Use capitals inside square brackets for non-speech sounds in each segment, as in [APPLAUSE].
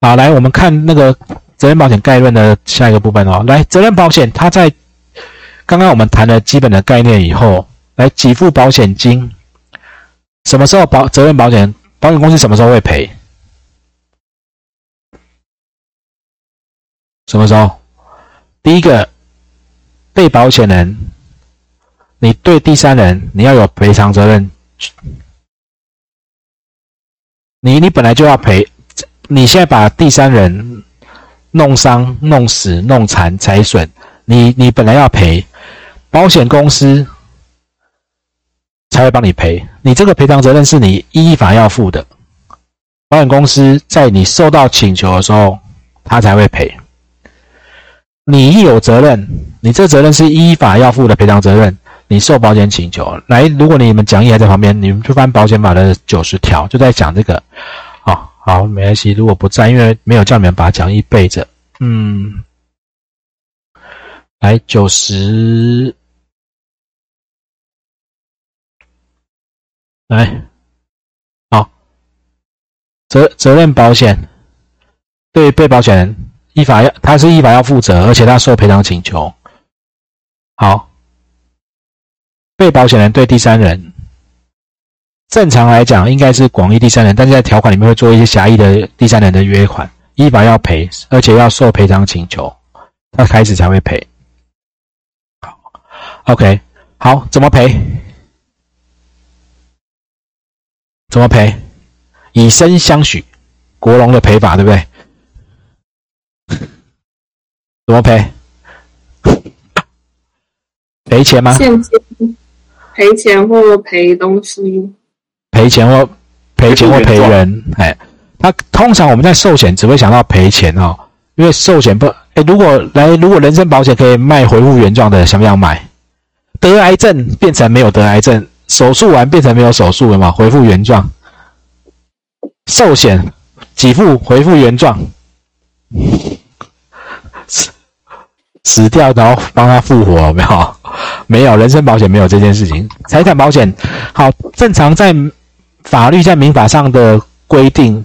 好，来我们看那个责任保险概论的下一个部分哦。来，责任保险它在刚刚我们谈了基本的概念以后，来给付保险金，什么时候保责任保险保险公司什么时候会赔？什么时候？第一个，被保险人，你对第三人你要有赔偿责任，你你本来就要赔，你现在把第三人弄伤、弄死、弄残、财损，你你本来要赔，保险公司才会帮你赔，你这个赔偿责任是你依法要负的，保险公司在你受到请求的时候，他才会赔。你一有责任，你这责任是依法要负的赔偿责任。你受保险请求来，如果你们讲义还在旁边，你们就翻保险法的九十条，就在讲这个。好，没关系。如果不在，因为没有叫你们把讲义背着。嗯，来九十，来，好，责责任保险对被保险人。依法要，他是依法要负责，而且他受赔偿请求。好，被保险人对第三人，正常来讲应该是广义第三人，但是在条款里面会做一些狭义的第三人的约款，依法要赔，而且要受赔偿请求，他开始才会赔。好，OK，好，怎么赔？怎么赔？以身相许，国龙的赔法，对不对？怎么赔？赔钱吗？现金赔钱或赔东西？赔钱或赔钱或赔人？哎，那通常我们在寿险只会想到赔钱哦，因为寿险不哎，如果来如果人身保险可以卖回复原状的，想不想买？得癌症变成没有得癌症，手术完变成没有手术了嘛？回复原状，寿险给付回复原状。死掉，然后帮他复活，没有？没有，人身保险没有这件事情。财产保险，好，正常在法律在民法上的规定，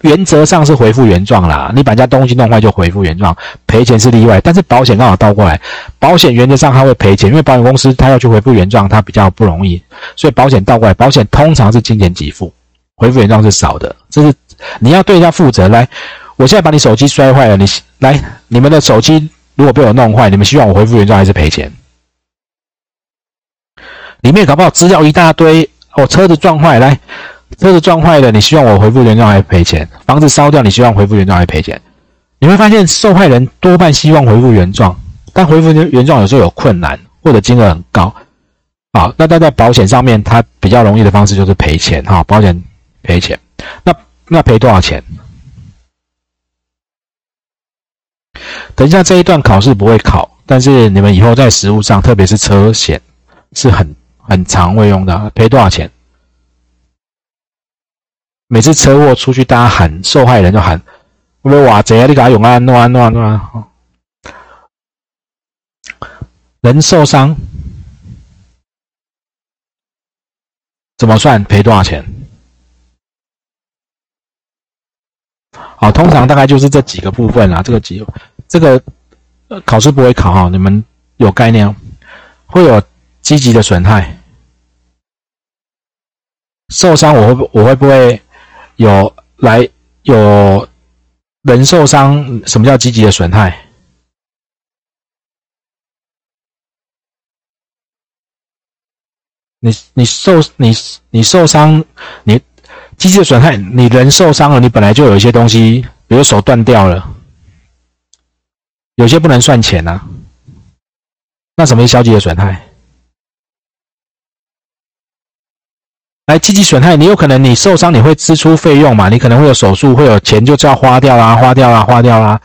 原则上是回复原状啦。你把人家东西弄坏就回复原状，赔钱是例外。但是保险刚好倒过来，保险原则上他会赔钱，因为保险公司他要去回复原状，他比较不容易，所以保险倒过来，保险通常是金钱给付，回复原状是少的。这是你要对人家负责。来，我现在把你手机摔坏了，你来，你们的手机。如果被我弄坏，你们希望我恢复原状还是赔钱？里面搞不好资料一大堆，哦车子撞坏，来，车子撞坏了，你希望我恢复原状还是赔钱？房子烧掉，你希望恢复原状还是赔钱？你会发现受害人多半希望恢复原状，但恢复原状有时候有困难，或者金额很高。好，那但在保险上面，它比较容易的方式就是赔钱，哈，保险赔钱。那那赔多少钱？等一下，这一段考试不会考，但是你们以后在实务上，特别是车险，是很很常会用的。赔多少钱？每次车祸出去，大家喊受害人就喊：“我说哇贼啊，你给他用啊，弄啊弄啊弄啊！”人受伤怎么算？赔多少钱？好，通常大概就是这几个部分啦，这个几。这个考试不会考哈，你们有概念？会有积极的损害，受伤我会我会不会有来有人受伤？什么叫积极的损害？你你受你你受伤，你积极的损害，你人受伤了，你本来就有一些东西，比如手断掉了。有些不能算钱呐，那什么是消极的损害？来，积极损害，你有可能你受伤，你会支出费用嘛？你可能会有手术，会有钱就要花掉啦，花掉啦，花掉啦。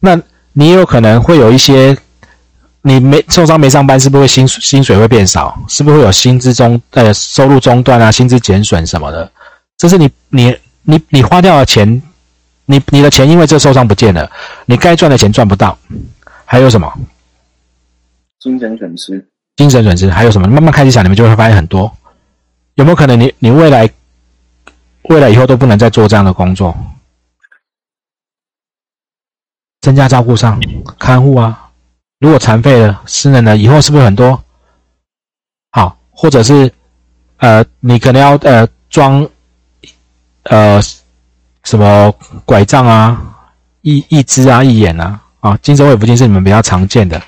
那你有可能会有一些，你没受伤没上班，是不是薪薪水会变少？是不是会有薪资中呃收入中断啊，薪资减损什么的？这是你你你你花掉的钱。你你的钱因为这受伤不见了，你该赚的钱赚不到，还有什么？精神损失。精神损失还有什么？慢慢开始想，你们就会发现很多。有没有可能你你未来未来以后都不能再做这样的工作？增加照顾上看护啊。如果残废了、失能了，以后是不是很多？好，或者是呃，你可能要呃装呃什么拐杖啊、一一只啊、一眼啊啊，精神慰抚金是你们比较常见的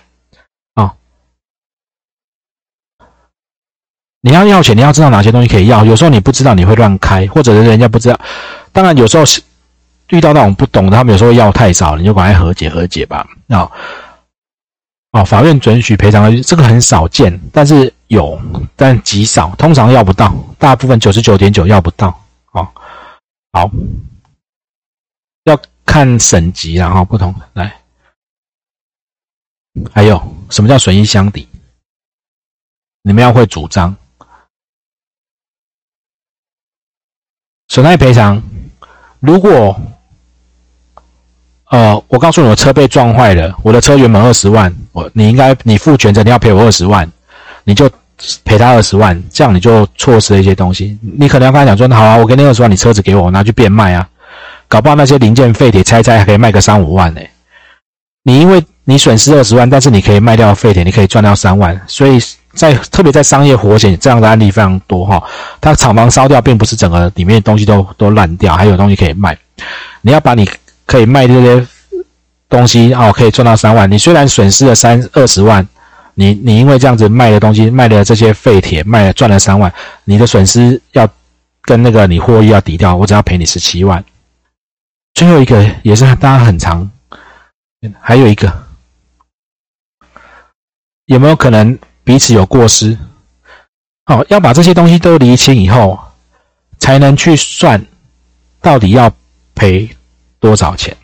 啊。你要要钱，你要知道哪些东西可以要。有时候你不知道，你会乱开，或者是人家不知道。当然，有时候遇到那种不懂的，他们有时候要太少，你就赶快和解和解吧。啊，哦，法院准许赔偿，这个很少见，但是有，但极少，通常要不到，大部分九十九点九要不到。哦，好，要看省级然后不同来。还有什么叫损益相抵？你们要会主张损害赔偿。如果，呃，我告诉你，我车被撞坏了，我的车原本二十万，我你应该你负全责，你要赔我二十万，你就赔他二十万，这样你就错失了一些东西。你可能要跟他讲说，好啊，我给你二十万，你车子给我，我拿去变卖啊，搞不好那些零件废铁拆拆还可以卖个三五万呢。你因为你损失二十万，但是你可以卖掉废铁，你可以赚到三万，所以。在特别在商业火险这样的案例非常多哈，它厂房烧掉，并不是整个里面东西都都烂掉，还有东西可以卖。你要把你可以卖这些东西哦，可以赚到三万。你虽然损失了三二十万，你你因为这样子卖的东西卖的这些废铁卖了赚了三万，你的损失要跟那个你获益要抵掉，我只要赔你十七万。最后一个也是大家很长，还有一个有没有可能？彼此有过失，好，要把这些东西都厘清以后，才能去算到底要赔多少钱。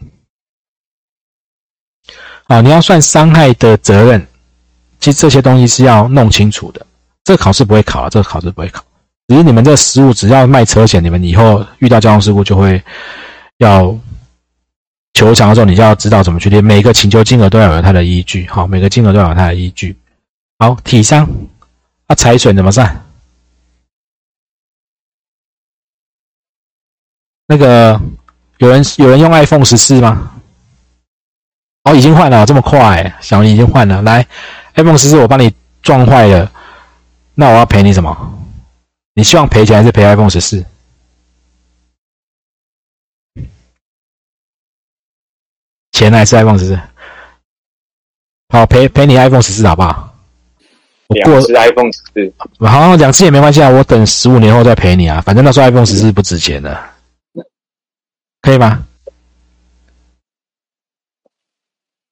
好，你要算伤害的责任，其实这些东西是要弄清楚的。这个考试不会考，这个考试不会考。只是你们这实务，只要卖车险，你们以后遇到交通事故就会要求偿的时候，你就要知道怎么去列。每个请求金额都要有它的依据，好，每个金额都要有它的依据。好，体伤啊，财损怎么算？那个有人有人用 iPhone 十四吗？哦，已经换了，这么快，小米已经换了。来，iPhone 十四我帮你撞坏了，那我要赔你什么？你希望赔钱还是赔 iPhone 十四？钱还是 iPhone 十四？好，赔赔你 iPhone 十四好不好？两次 iPhone 十四，好，两次也没关系啊，我等十五年后再赔你啊，反正那时候 iPhone 十四不值钱的，可以吗？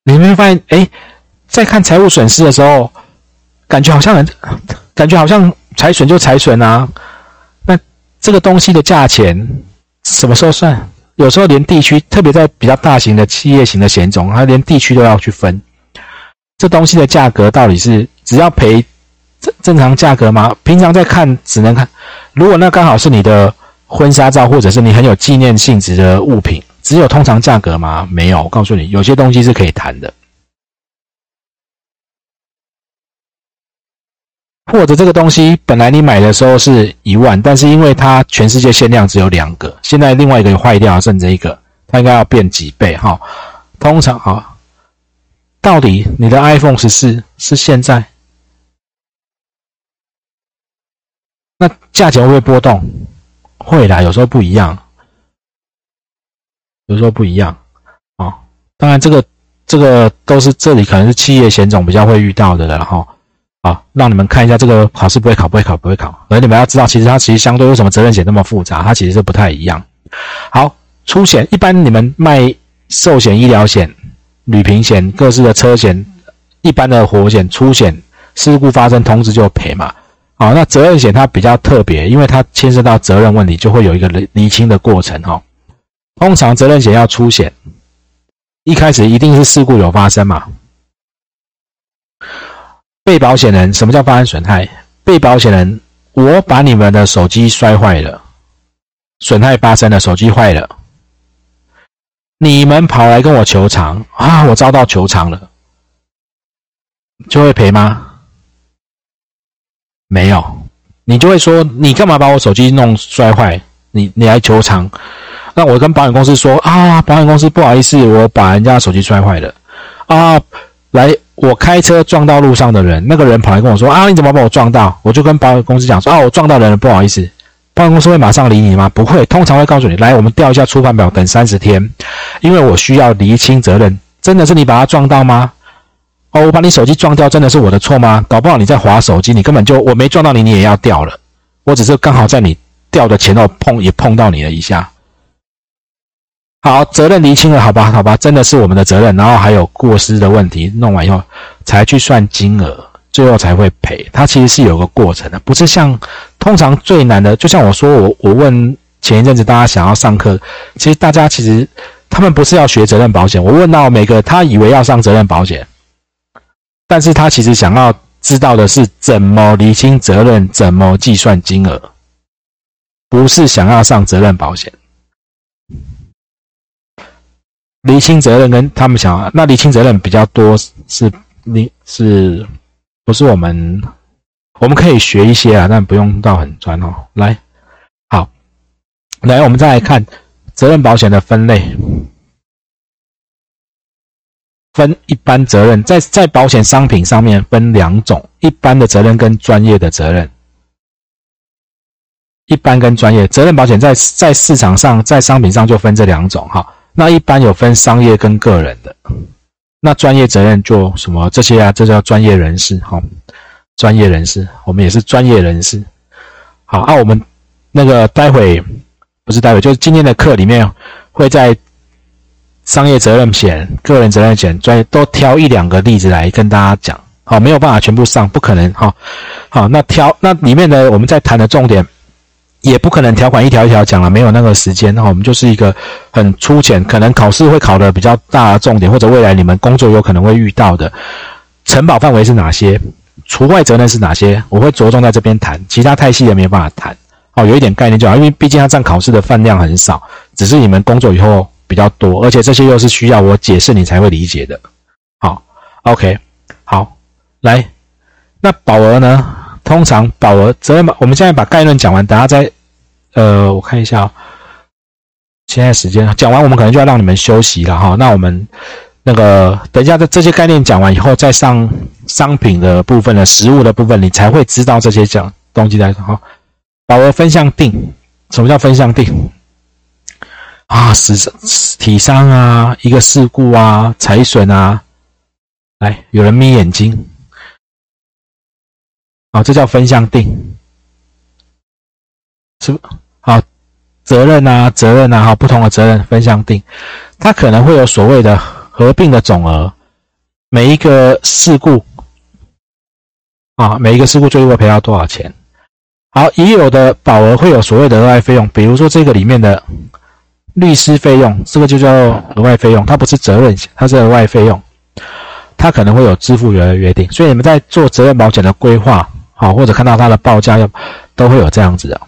你没有发现？哎，在看财务损失的时候，感觉好像很，感觉好像财损就财损啊。那这个东西的价钱什么时候算？有时候连地区，特别在比较大型的企业型的险种，它连地区都要去分。这东西的价格到底是只要赔？正正常价格吗？平常在看只能看，如果那刚好是你的婚纱照，或者是你很有纪念性质的物品，只有通常价格吗？没有，我告诉你，有些东西是可以谈的。或者这个东西本来你买的时候是一万，但是因为它全世界限量只有两个，现在另外一个坏掉，剩这一个，它应该要变几倍哈？通常啊，到底你的 iPhone 十四是现在？那价钱会不会波动？会啦，有时候不一样，有时候不一样啊。当然，这个这个都是这里可能是企业险种比较会遇到的了哈。好，让你们看一下这个考试不会考，不会考，不会考。而你们要知道，其实它其实相对为什么责任险那么复杂，它其实是不太一样。好，出险一般你们卖寿险、医疗险、旅平险、各式的车险、一般的火险、出险，事故发生通知就赔嘛。好，那责任险它比较特别，因为它牵涉到责任问题，就会有一个厘厘清的过程哈。通常责任险要出险，一开始一定是事故有发生嘛。被保险人什么叫发生损害？被保险人，我把你们的手机摔坏了，损害发生了，手机坏了，你们跑来跟我求偿啊，我遭到求偿了，就会赔吗？没有，你就会说你干嘛把我手机弄摔坏？你你来求偿那我跟保险公司说啊，保险公司不好意思，我把人家手机摔坏了啊，来，我开车撞到路上的人，那个人跑来跟我说啊，你怎么把我撞到？我就跟保险公司讲说啊，我撞到人了，不好意思。保险公司会马上理你吗？不会，通常会告诉你，来，我们调一下出判表，等三十天，因为我需要厘清责任。真的是你把他撞到吗？哦，我把你手机撞掉，真的是我的错吗？搞不好你在划手机，你根本就我没撞到你，你也要掉了。我只是刚好在你掉的前头碰也碰到你了一下。好，责任厘清了，好吧，好吧，真的是我们的责任。然后还有过失的问题，弄完以后才去算金额。最后才会赔，它其实是有个过程的，不是像通常最难的。就像我说，我我问前一阵子大家想要上课，其实大家其实他们不是要学责任保险。我问到每个他以为要上责任保险，但是他其实想要知道的是怎么厘清责任，怎么计算金额，不是想要上责任保险。厘清责任跟他们想，那厘清责任比较多是你是。不是我们，我们可以学一些啊，但不用到很专哦。来，好，来，我们再来看责任保险的分类，分一般责任，在在保险商品上面分两种，一般的责任跟专业的责任。一般跟专业责任保险在在市场上，在商品上就分这两种哈。那一般有分商业跟个人的。那专业责任就什么这些啊？这叫专业人士，好，专业人士，我们也是专业人士。好，那我们那个待会不是待会，就是今天的课里面会在商业责任险、个人责任险专业都挑一两个例子来跟大家讲。好，没有办法全部上，不可能。好，好，那挑那里面的我们在谈的重点。也不可能条款一条一条讲了，没有那个时间哈。我们就是一个很粗浅，可能考试会考的比较大的重点，或者未来你们工作有可能会遇到的承保范围是哪些，除外责任是哪些，我会着重在这边谈，其他太细的没有办法谈。哦，有一点概念就好，因为毕竟它占考试的分量很少，只是你们工作以后比较多，而且这些又是需要我解释你才会理解的。好，OK，好，来，那保额呢？通常保额责任保，我们现在把概论讲完，等下再，呃，我看一下，现在时间讲完，我们可能就要让你们休息了哈。那我们那个等一下，这这些概念讲完以后，再上商品的部分的实物的部分，你才会知道这些讲东西在哈。保额分项定，什么叫分项定？啊，死体伤啊，一个事故啊，财损啊，来，有人眯眼睛。好，这叫分项定，是不？好，责任啊，责任啊，好，不同的责任分项定，它可能会有所谓的合并的总额，每一个事故啊，每一个事故最多赔到多少钱？好，已有的保额会有所谓的额外费用，比如说这个里面的律师费用，这个就叫额外费用，它不是责任险，它是额外费用，它可能会有支付额的约定，所以你们在做责任保险的规划。好，或者看到它的报价要都会有这样子的。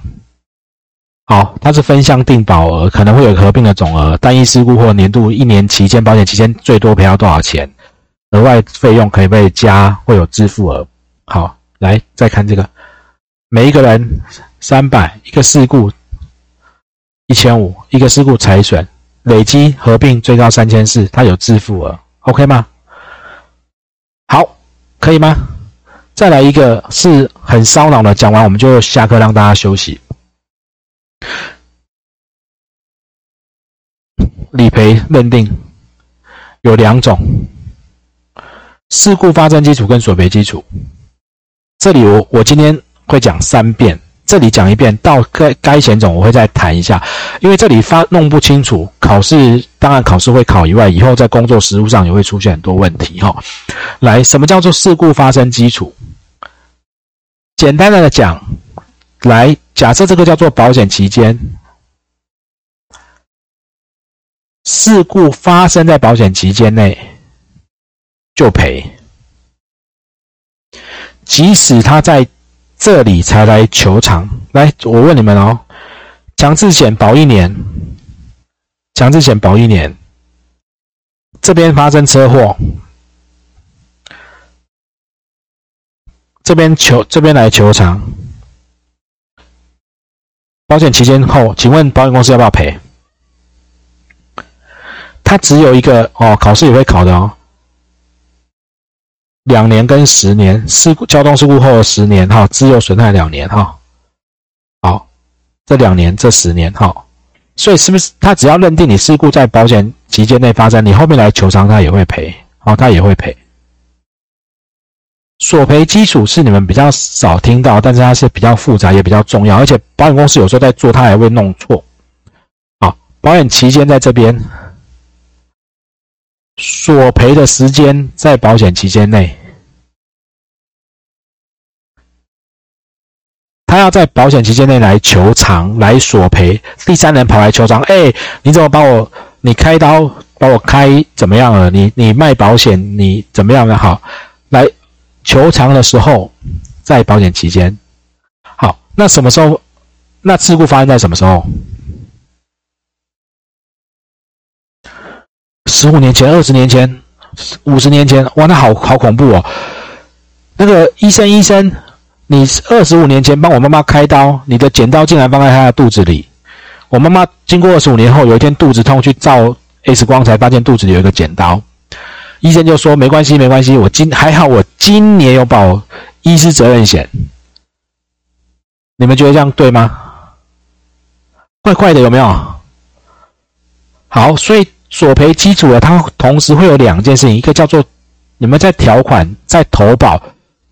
好，它是分项定保额，可能会有合并的总额，单一事故或年度一年期间保险期间最多赔到多少钱，额外费用可以被加，会有支付额。好，来再看这个，每一个人三百，一个事故一千五，一个事故财损累积合并最高三千四，它有支付额，OK 吗？好，可以吗？再来一个是很烧脑的，讲完我们就下课，让大家休息。理赔认定有两种：事故发生基础跟索赔基础。这里我我今天会讲三遍，这里讲一遍，到该该险种我会再谈一下，因为这里发弄不清楚，考试当然考试会考以外，以后在工作实务上也会出现很多问题哈。来，什么叫做事故发生基础？简单的讲，来假设这个叫做保险期间，事故发生在保险期间内就赔，即使他在这里才来求偿。来，我问你们哦，强制险保一年，强制险保一年，这边发生车祸。这边求这边来求偿，保险期间后，请问保险公司要不要赔？他只有一个哦，考试也会考的哦，两年跟十年事故交通事故后的十年哈，自由损害两年哈。好，这两年这十年哈，所以是不是他只要认定你事故在保险期间内发生，你后面来求偿他也会赔，哦，他也会赔。索赔基础是你们比较少听到，但是它是比较复杂也比较重要，而且保险公司有时候在做，他还会弄错。好，保险期间在这边，索赔的时间在保险期间内，他要在保险期间内来求偿来索赔，第三人跑来求偿，哎，你怎么把我你开刀把我开怎么样了？你你卖保险你怎么样了好来？求偿的时候，在保险期间，好，那什么时候？那事故发生在什么时候？十五年前、二十年前、五十年前，哇，那好好恐怖哦！那个医生，医生，你二十五年前帮我妈妈开刀，你的剪刀竟然放在她的肚子里。我妈妈经过二十五年后，有一天肚子痛，去照 X 光，才发现肚子里有一个剪刀。医生就说：“没关系，没关系，我今还好，我今年有保医师责任险。你们觉得这样对吗？怪怪的，有没有？好，所以索赔基础的，它同时会有两件事情，一个叫做你们在条款在投保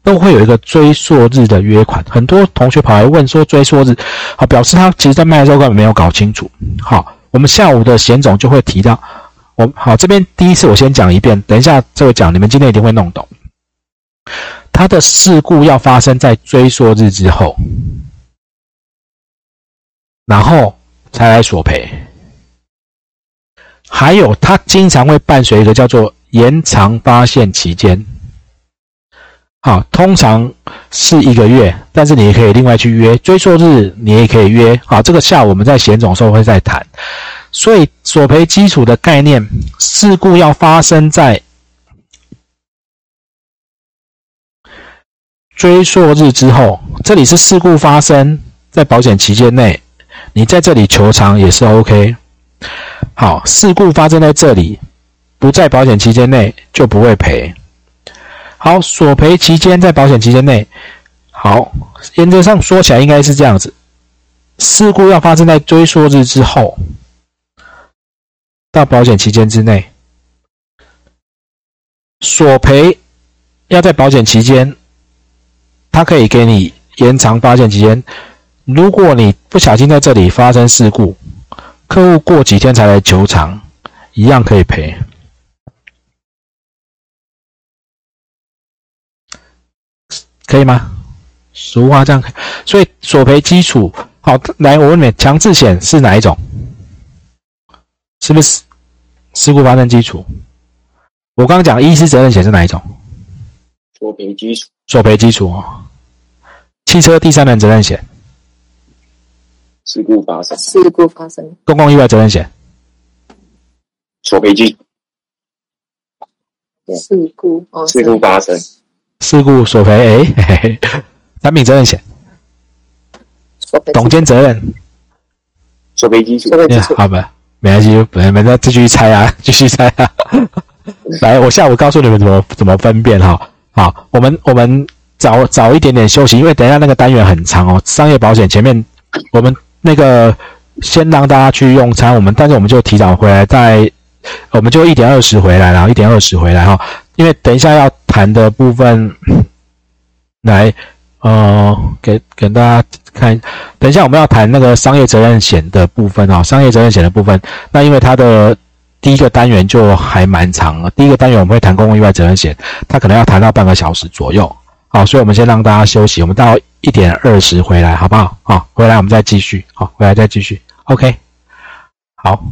都会有一个追溯日的约款。很多同学跑来问说追溯日，好，表示他其实在卖的时候根本没有搞清楚。好，我们下午的险总就会提到。”我好，这边第一次我先讲一遍，等一下这个讲，你们今天一定会弄懂。他的事故要发生在追溯日之后，然后才来索赔。还有，它经常会伴随一个叫做延长发现期间。好，通常是一个月，但是你也可以另外去约追溯日，你也可以约。好，这个下午我们在险种时候会再谈。所以索赔基础的概念，事故要发生在追溯日之后。这里是事故发生在保险期间内，你在这里求偿也是 OK。好，事故发生在这里，不在保险期间内就不会赔。好，索赔期间在保险期间内，好，原则上说起来应该是这样子：事故要发生在追溯日之后。到保险期间之内，索赔要在保险期间，他可以给你延长发现期间。如果你不小心在这里发生事故，客户过几天才来求偿，一样可以赔，可以吗？俗话这样，所以索赔基础好。来，我问你，强制险是哪一种？是不是事故发生基础？我刚刚讲医师责任险是哪一种？索赔基础。索赔基础哦。汽车第三人责任险。事故发生。事故发生。公共意外责任险。索赔金。事故哦。事故发生。事故索赔。哎，产品责任险。董监责任。索赔基础。好吧。没关系，没没，那继续猜啊，继续猜啊。[LAUGHS] [LAUGHS] 来，我下午告诉你们怎么怎么分辨哈。好，我们我们早早一点点休息，因为等一下那个单元很长哦。商业保险前面我们那个先让大家去用餐，我们但是我们就提早回来，在我们就一点二十回来，然后一点二十回来哈。因为等一下要谈的部分，来。呃，给给大家看，等一下我们要谈那个商业责任险的部分哦，商业责任险的部分，那因为它的第一个单元就还蛮长了，第一个单元我们会谈公共意外责任险，它可能要谈到半个小时左右，好，所以我们先让大家休息，我们到一点二十回来好不好？好，回来我们再继续，好，回来再继续，OK，好。